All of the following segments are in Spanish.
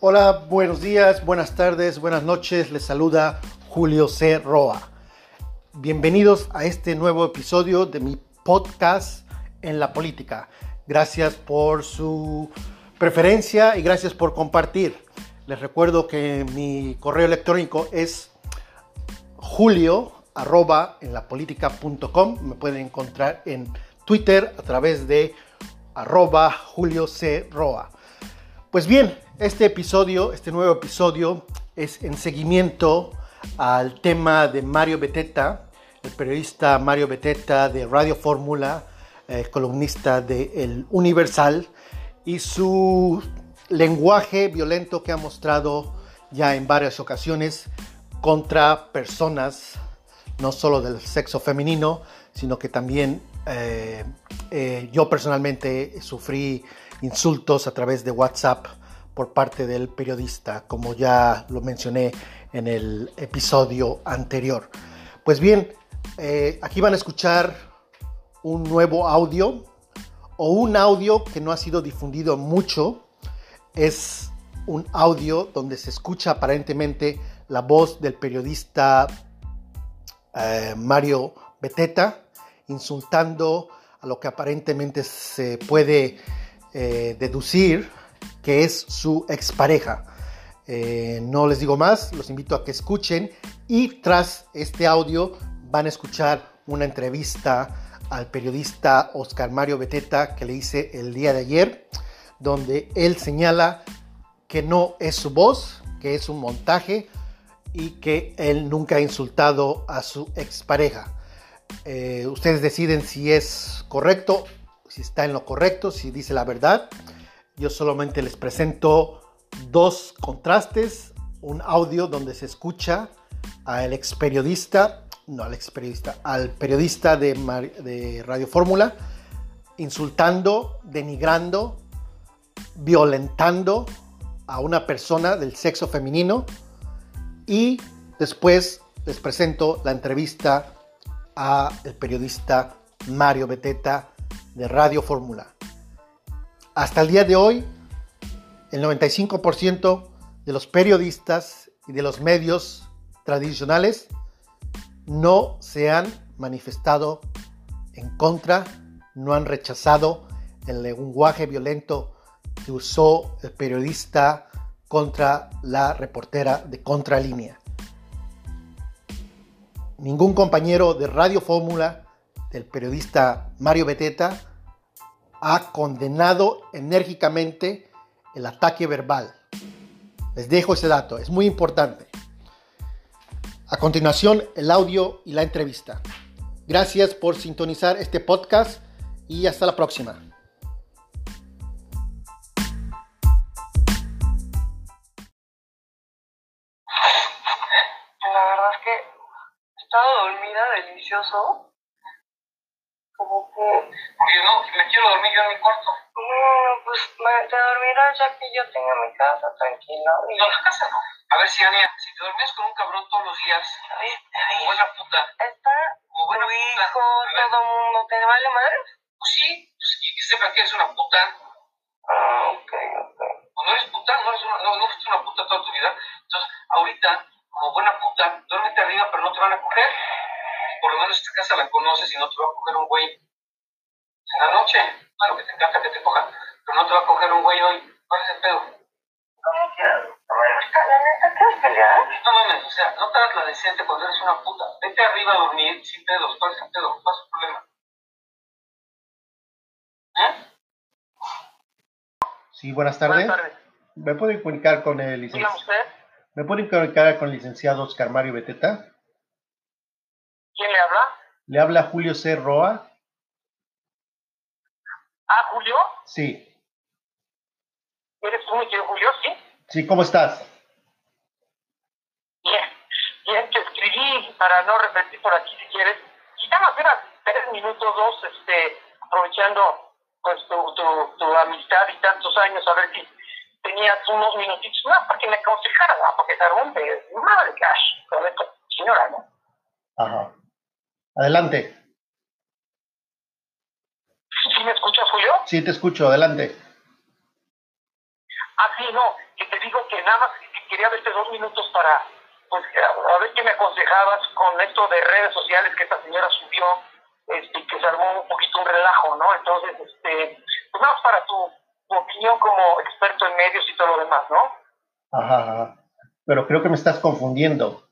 Hola, buenos días, buenas tardes, buenas noches. Les saluda Julio C. Roa. Bienvenidos a este nuevo episodio de mi podcast en la política. Gracias por su preferencia y gracias por compartir. Les recuerdo que mi correo electrónico es julio arroba en la Me pueden encontrar en Twitter a través de arroba julio c roa. Pues bien, este episodio, este nuevo episodio es en seguimiento al tema de Mario Beteta, el periodista Mario Beteta de Radio Fórmula, eh, columnista de El Universal, y su lenguaje violento que ha mostrado ya en varias ocasiones contra personas, no solo del sexo femenino, sino que también eh, eh, yo personalmente sufrí insultos a través de WhatsApp por parte del periodista, como ya lo mencioné en el episodio anterior. Pues bien, aquí van a escuchar un nuevo audio o un audio que no ha sido difundido mucho. Es un audio donde se escucha aparentemente la voz del periodista eh, Mario Beteta insultando a lo que aparentemente se puede eh, deducir que es su expareja. Eh, no les digo más, los invito a que escuchen y tras este audio van a escuchar una entrevista al periodista Oscar Mario Beteta que le hice el día de ayer, donde él señala que no es su voz, que es un montaje y que él nunca ha insultado a su expareja. Eh, ustedes deciden si es correcto, si está en lo correcto, si dice la verdad. Yo solamente les presento dos contrastes, un audio donde se escucha al ex periodista no al ex periodista, al periodista de, de Radio Fórmula, insultando, denigrando, violentando a una persona del sexo femenino y después les presento la entrevista a el periodista Mario Beteta de Radio Fórmula. Hasta el día de hoy, el 95% de los periodistas y de los medios tradicionales no se han manifestado en contra, no han rechazado el lenguaje violento que usó el periodista contra la reportera de Contralínea. Ningún compañero de Radio Fórmula del periodista Mario Beteta ha condenado enérgicamente el ataque verbal. Les dejo ese dato, es muy importante. A continuación, el audio y la entrevista. Gracias por sintonizar este podcast y hasta la próxima. La verdad es que he estado dormida delicioso. Como que... Porque no, me quiero dormir yo en mi cuarto. No, pues te dormirás ya que yo tenga mi casa tranquila. No, la casa no. A ver si, Ania, si te dormías con un cabrón todos los días, como buena puta. Está como buena tu puta. hijo, todo mundo, ¿te vale madre? Pues sí, pues, y que sepa que eres una puta. Ah, ok, ok. O no eres puta, no, eres una, no, no fuiste una puta toda tu vida. Entonces, ahorita, como buena puta, duérmete arriba, pero no te van a coger. Por lo menos esta casa la conoces y no te va a coger un güey en la noche. Claro que te encanta que te cojan, pero no te va a coger un güey hoy. ¿Cuál es el pedo? ¿Cómo quieres? ¿La neta quieres pelear? No mames, o sea, no te hagas la decente cuando eres una puta. Vete arriba a dormir sin pedos. ¿Cuál es el pedo? ¿Cuál es el problema? ¿Eh? Sí, buenas tardes. Buenas tardes. ¿Me pueden comunicar con el licenciado? ¿Me pueden comunicar con el licenciado Oscar Mario Beteta? ¿Quién le habla? Le habla Julio C. Roa. Ah, Julio. Sí. ¿Eres tú, mi querido Julio? Sí. Sí, ¿cómo estás? Bien. Bien, te escribí para no repetir por aquí si quieres. Quizás unas tres minutos, dos, este, aprovechando pues tu, tu, tu amistad y tantos años, a ver si tenías unos minutitos más para que me aconsejaras, ¿no? porque te rompe madre cash con esta señora, ¿no? Ajá. Adelante. ¿Sí me escuchas, Julio? Sí, te escucho, adelante. Ah, sí, no, que te digo que quería verte dos minutos para, pues, a ver qué me aconsejabas con esto de redes sociales que esta señora subió, este, que se armó un poquito un relajo, ¿no? Entonces, este, pues nada, para tu, opinión como experto en medios y todo lo demás, ¿no? Ajá, pero creo que me estás confundiendo.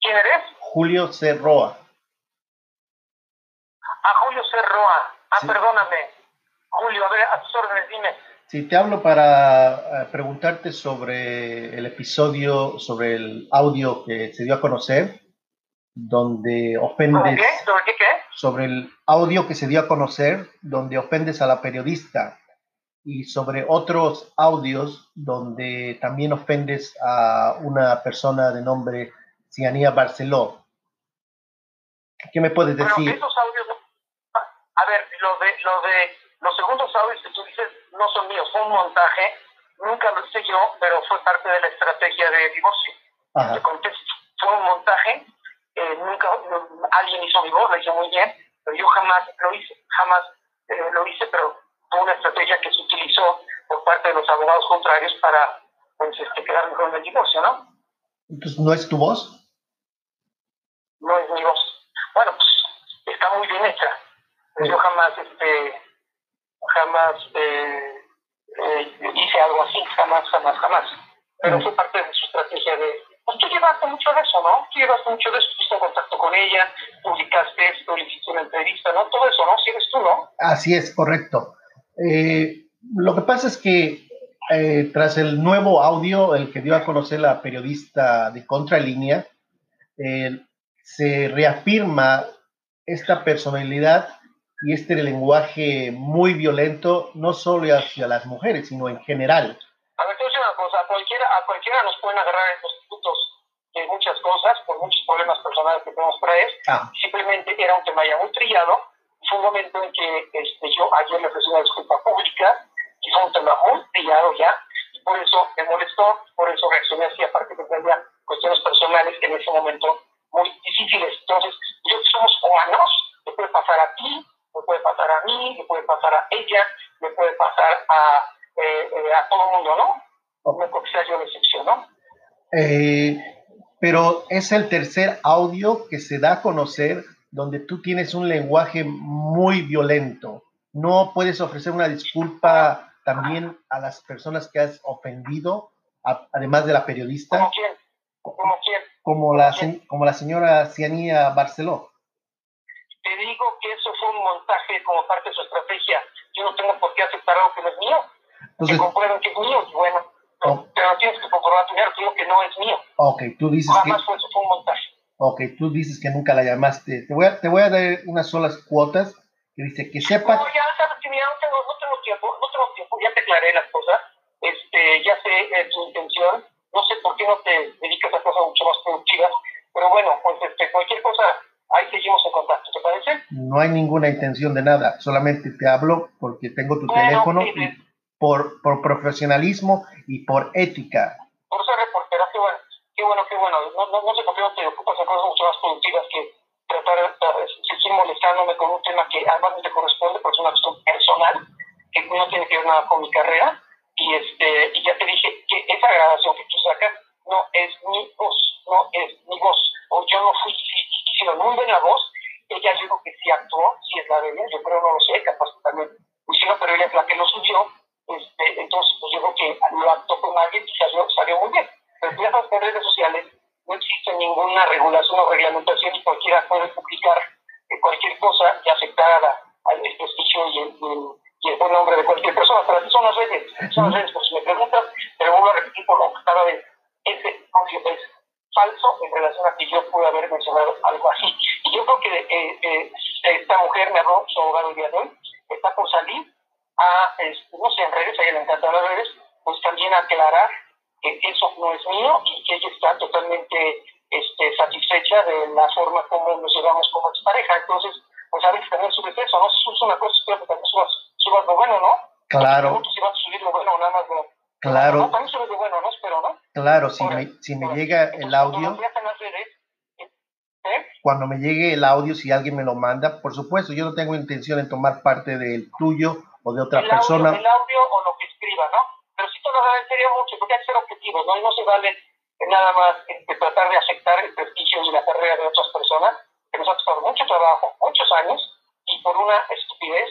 ¿Quién eres? Julio C. Roa. Ah, Julio C. Roa. Ah, perdóname. Julio, a ver, a tus órdenes, dime. Sí, te hablo para eh, preguntarte sobre el episodio, sobre el audio que se dio a conocer, donde ofendes... ¿Sobre qué? ¿Sobre qué, qué? Sobre el audio que se dio a conocer, donde ofendes a la periodista, y sobre otros audios donde también ofendes a una persona de nombre Cianía Barceló. ¿Qué me puedes decir? Bueno, esos audios, a ver, lo de, lo de los segundos audios que tú dices no son míos, fue un montaje, nunca lo hice yo, pero fue parte de la estrategia de divorcio. Te contesto, fue un montaje, eh, nunca alguien hizo mi voz, lo hice muy bien, pero yo jamás lo hice, jamás eh, lo hice, pero fue una estrategia que se utilizó por parte de los abogados contrarios para pues, este, quedar mejor en el divorcio, ¿no? Entonces, ¿no es tu voz? No es mi voz. Bueno, pues está muy bien hecha. Yo jamás, este, jamás eh, eh, hice algo así, jamás, jamás, jamás. Pero fue parte de su estrategia de, pues tú llevaste mucho de eso, ¿no? Tú llevaste mucho de eso, estuviste en contacto con ella, publicaste esto, le hiciste una entrevista, ¿no? Todo eso, ¿no? Si eres tú, ¿no? Así es, correcto. Eh, lo que pasa es que eh, tras el nuevo audio, el que dio a conocer la periodista de Contralínea, eh, se reafirma esta personalidad y este lenguaje muy violento, no solo hacia las mujeres, sino en general. A ver, te voy a decir una cosa, a cualquiera, a cualquiera nos pueden agarrar en los institutos de muchas cosas, por muchos problemas personales que podemos traer. Ah. Simplemente era un tema ya muy trillado. Fue un momento en que este, yo ayer le ofrecí una disculpa pública y fue un tema muy trillado ya. Y por eso me molestó, por eso reaccioné así, aparte que tenía cuestiones personales en ese momento muy difíciles. Entonces, yo somos humanos, le puede pasar a ti, me puede pasar a mí, me puede pasar a ella, me puede pasar a, eh, eh, a todo el mundo, ¿no? No creo que sea yo la excepción, ¿no? Eh, pero es el tercer audio que se da a conocer donde tú tienes un lenguaje muy violento. ¿No puedes ofrecer una disculpa también a las personas que has ofendido, además de la periodista? ¿Como quién? ¿Como quién? Como la, como la señora Cianía Barceló. Te digo que eso fue un montaje como parte de su estrategia. Yo no tengo por qué aceptar algo que no es mío. Entonces, que comprueben que es mío, y bueno, oh. pero tienes que comprobar primero que, que no es mío. Ok, tú dices Jamás fue, eso fue un montaje. Ok, tú dices que nunca la llamaste. Te voy a, te voy a dar unas solas cuotas que dice que sepa... No, ya sabes que mira, no tengo, no tengo tiempo, no tengo tiempo, ya te aclaré las cosas, este, ya sé eh, tu intención, no sé qué no te dedicas a cosas mucho más productivas, pero bueno, pues este, cualquier cosa ahí seguimos en contacto, ¿te parece? No hay ninguna intención de nada, solamente te hablo porque tengo tu teléfono y por, por profesionalismo y por ética. Por ser reportera, qué bueno, qué bueno, qué bueno. No, no, no sé por qué no te ocupas de cosas mucho más productivas que tratar de seguir molestándome con un tema que además no te corresponde, porque es una cuestión personal, que no tiene que ver nada con mi carrera. Y, este, y ya te dije que esa grabación que tú sacas no es mi voz, no es mi voz. O yo no fui hicieron muy buena voz. Ella yo creo que sí actuó, sí es la de ella, yo creo, no lo sé, capaz que también hicieron, pero ella es la que lo subió. Este, entonces, pues yo creo que lo actuó con alguien y salió, salió muy bien. Pero en redes sociales no existe ninguna regulación o reglamentación y cualquiera puede publicar cualquier cosa que afectara al desprestigio y el, y el buen nombre de cualquier persona. Pero así son las redes, son las redes, por si me preguntas, pero vuelvo a repetir por lo cada vez, ese es falso en relación a que yo pude haber mencionado algo así. Y yo creo que eh, eh, esta mujer me habló, su abogado el día de hoy, está por salir a, no sé, en redes, a ella le encantan las redes, pues también aclarar que eso no es mío y que ella está totalmente este, satisfecha de la forma como nos llevamos como expareja. Entonces, pues a veces también subes eso, ¿no? Subes una cosa, que también subas, subas lo bueno, ¿no? Claro. Si vas a subir lo bueno, nada más lo Claro. Claro, si me, si me llega el audio. ¿eh? Cuando me llegue el audio, si alguien me lo manda, por supuesto, yo no tengo intención de tomar parte del tuyo o de otra persona. el audio o lo que escriba, ¿no? pero sí te lo agradecería mucho, porque hay que ser objetivos, ¿no? Y no se vale nada más este, tratar de aceptar el prestigio y la carrera de otras personas, que nos ha costado mucho trabajo, muchos años, y por una estupidez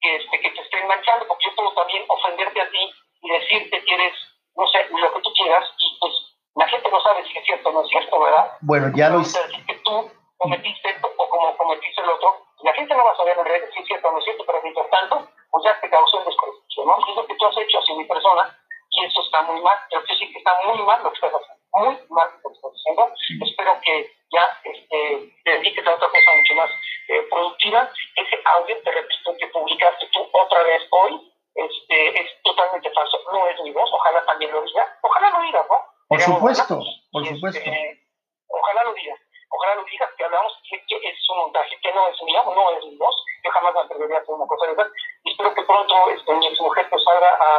que, este, que te estén manchando, porque yo puedo también ofenderte a ti y decirte que eres, no sé, lo que tú quieras, y pues la gente no sabe si es cierto o no es cierto, ¿verdad? Bueno, ya lo hice. que tú cometiste esto o como cometiste el otro, la gente no va a saber en realidad si es cierto o no es cierto, pero mientras tanto, pues ya te causó un desprestigio, ¿no? Es lo que tú has hecho hacia mi persona, y eso está muy mal, creo que sí que está muy mal lo que estás haciendo, muy mal lo que estás haciendo. Espero que ya este, te dediques a otra cosa mucho más eh, productiva. Ese audio, te repito, que publicaste tú otra vez hoy, este, es totalmente falso, no es mi voz, ojalá también lo diga, ojalá lo diga, ¿no? Por supuesto, Este, ojalá lo diga, ojalá lo diga, que hablamos que, que, es un montaje, que no es mío, no es mi voz, yo jamás me atrevería a hacer una cosa de verdad, y espero que pronto este, mi ex mujer pues salga a,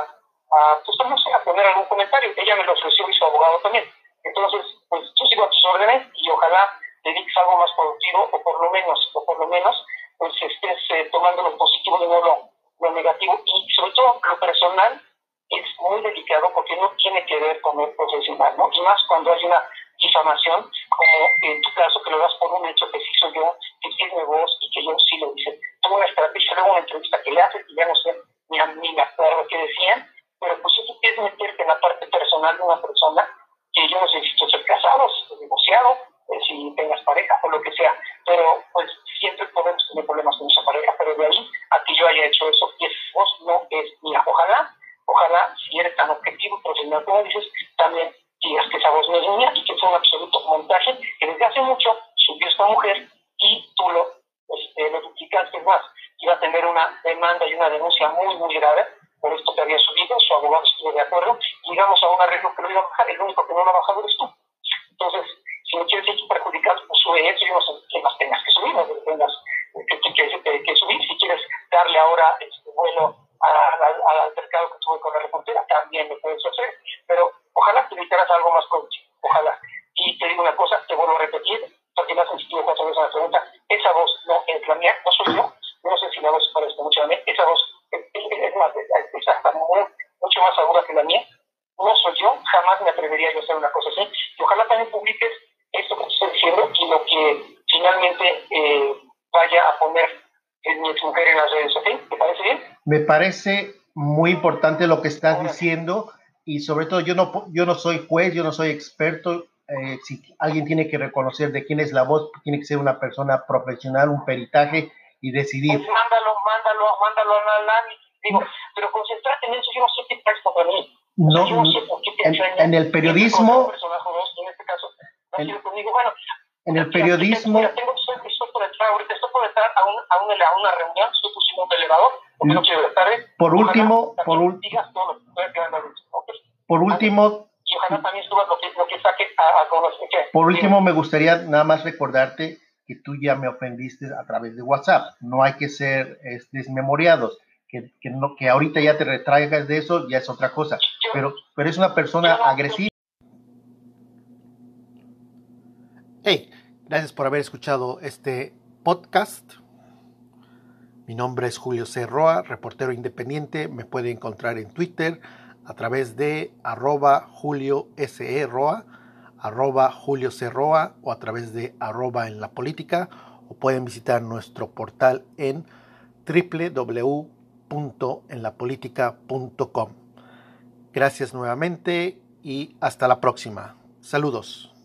a, pues a poner algún comentario, ella me lo ofreció y su abogado también, entonces, pues yo sigo a tus órdenes y ojalá dediques algo más productivo, o por lo menos, o por lo menos, pues estés eh, tomando lo positivo de no lo, lo negativo, y sobre todo lo personal, es muy delicado porque no tiene que ver con el profesional, ¿no? Y más cuando hay una difamación, como en tu caso, que lo das por un hecho que sí soy yo, que sí es mi voz y que yo sí lo hice. Tuve una estrategia, luego una entrevista que le haces y ya no sé ni, ni me acuerdo qué decían, pero pues eso es meterte en la parte personal de una persona que yo no sé si tú casado, si estás divorciado, eh, si tengas pareja o lo que sea, pero pues siempre podemos tener problemas con esa pareja, pero de ahí a que yo haya hecho eso, y esa voz no es mía. Ojalá ojalá, si eres tan objetivo profesional como dices, también digas que esa voz no es mía y que fue un absoluto montaje que desde hace mucho subió esta mujer y tú lo, este, más. Iba a tener una demanda y una denuncia muy, muy grave por esto que había subido, su abogado estuvo de acuerdo, llegamos a un arreglo que lo iba a bajar, el único que no lo ha bajado eres tú. Entonces, si no quieres seguir perjudicado, pues sube eso y no sé qué más tengas que subir, no tengas que, que, que, que, subir. Si quieres darle ahora este vuelo al altercado que tuve con la reportera, también lo puedes hacer, pero ojalá te dedicaras a algo más coaching, ojalá. Y te digo una cosa, te vuelvo a repetir, porque me has insistido cuatro veces la pregunta, esa voz no es la mía, no soy yo, no sé si la voz parece mucho a mí, esa voz es, es, más, es hasta muy, mucho más aguda que la mía, no soy yo, jamás me atrevería yo a hacer una cosa así, y ojalá también publiques esto que estoy diciendo y lo que finalmente eh, vaya a poner en mi mujer en las redes, ¿ok? ¿Te parece bien? Me parece muy importante lo que estás diciendo y sobre todo yo no, yo no soy juez, yo no soy experto. Eh, si alguien tiene que reconocer de quién es la voz, tiene que ser una persona profesional, un peritaje y decidir. Pues mándalo, mándalo, mándalo a análisis. Digo, pero concentrate en eso, yo no sé qué para mí. No, yo no sé por qué te en, en, el periodismo. En este caso, no en, conmigo. Bueno, en el periodismo. Mira, tengo, estoy, estoy por entrar, ahorita estoy por entrar a, un, a, un, a una reunión, estoy pusimos un elevador, porque no quiero estar. Por último, por, ul okay. por último. Y ojalá también subas lo que, lo que saque a, a conocer. Por último, me gustaría nada más recordarte que tú ya me ofendiste a través de WhatsApp. No hay que ser es, desmemoriados. Que, que, no, que ahorita ya te retraigas de eso, ya es otra cosa. Yo, pero, pero es una persona agresiva. Hey, gracias por haber escuchado este podcast. Mi nombre es Julio C. Roa, reportero independiente. Me puede encontrar en Twitter a través de arroba Julio S. E. Roa, arroba Julio C. Roa o a través de arroba en la política o pueden visitar nuestro portal en www.enlapolitica.com. Gracias nuevamente y hasta la próxima. Saludos.